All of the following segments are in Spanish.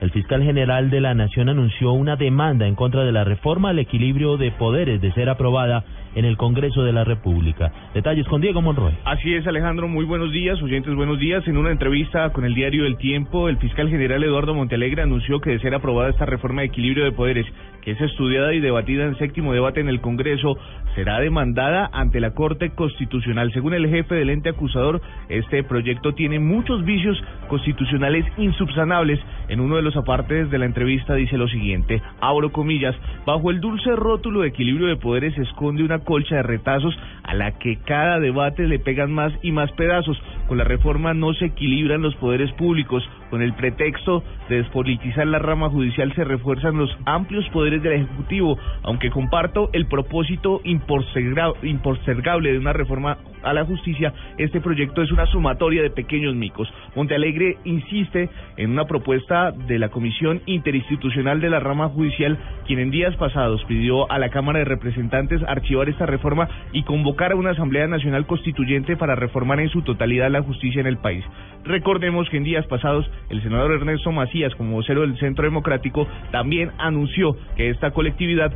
El fiscal general de la Nación anunció una demanda en contra de la reforma al equilibrio de poderes de ser aprobada en el Congreso de la República. Detalles con Diego Monroy. Así es, Alejandro. Muy buenos días, oyentes, buenos días. En una entrevista con el diario El Tiempo, el fiscal general Eduardo Montealegre anunció que de ser aprobada esta reforma de equilibrio de poderes, que es estudiada y debatida en séptimo debate en el Congreso, será demandada ante la Corte Constitucional. Según el jefe del ente acusador, este proyecto tiene muchos vicios constitucionales insubsanables. En uno de los apartes de la entrevista dice lo siguiente, abro comillas, bajo el dulce rótulo de equilibrio de poderes se esconde una colcha de retazos a la que cada debate le pegan más y más pedazos. Con la reforma no se equilibran los poderes públicos. Con el pretexto de despolitizar la rama judicial se refuerzan los amplios poderes del Ejecutivo, aunque comparto el propósito impostergable de una reforma a la justicia, este proyecto es una sumatoria de pequeños micos. Montealegre insiste en una propuesta de la Comisión Interinstitucional de la Rama Judicial, quien en días pasados pidió a la Cámara de Representantes archivar esta reforma y convocar a una Asamblea Nacional Constituyente para reformar en su totalidad la justicia en el país. Recordemos que en días pasados el senador Ernesto Macías, como vocero del Centro Democrático, también anunció que esta colectividad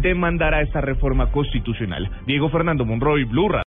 demandará esta reforma constitucional. Diego Fernando Monroy, Blurra.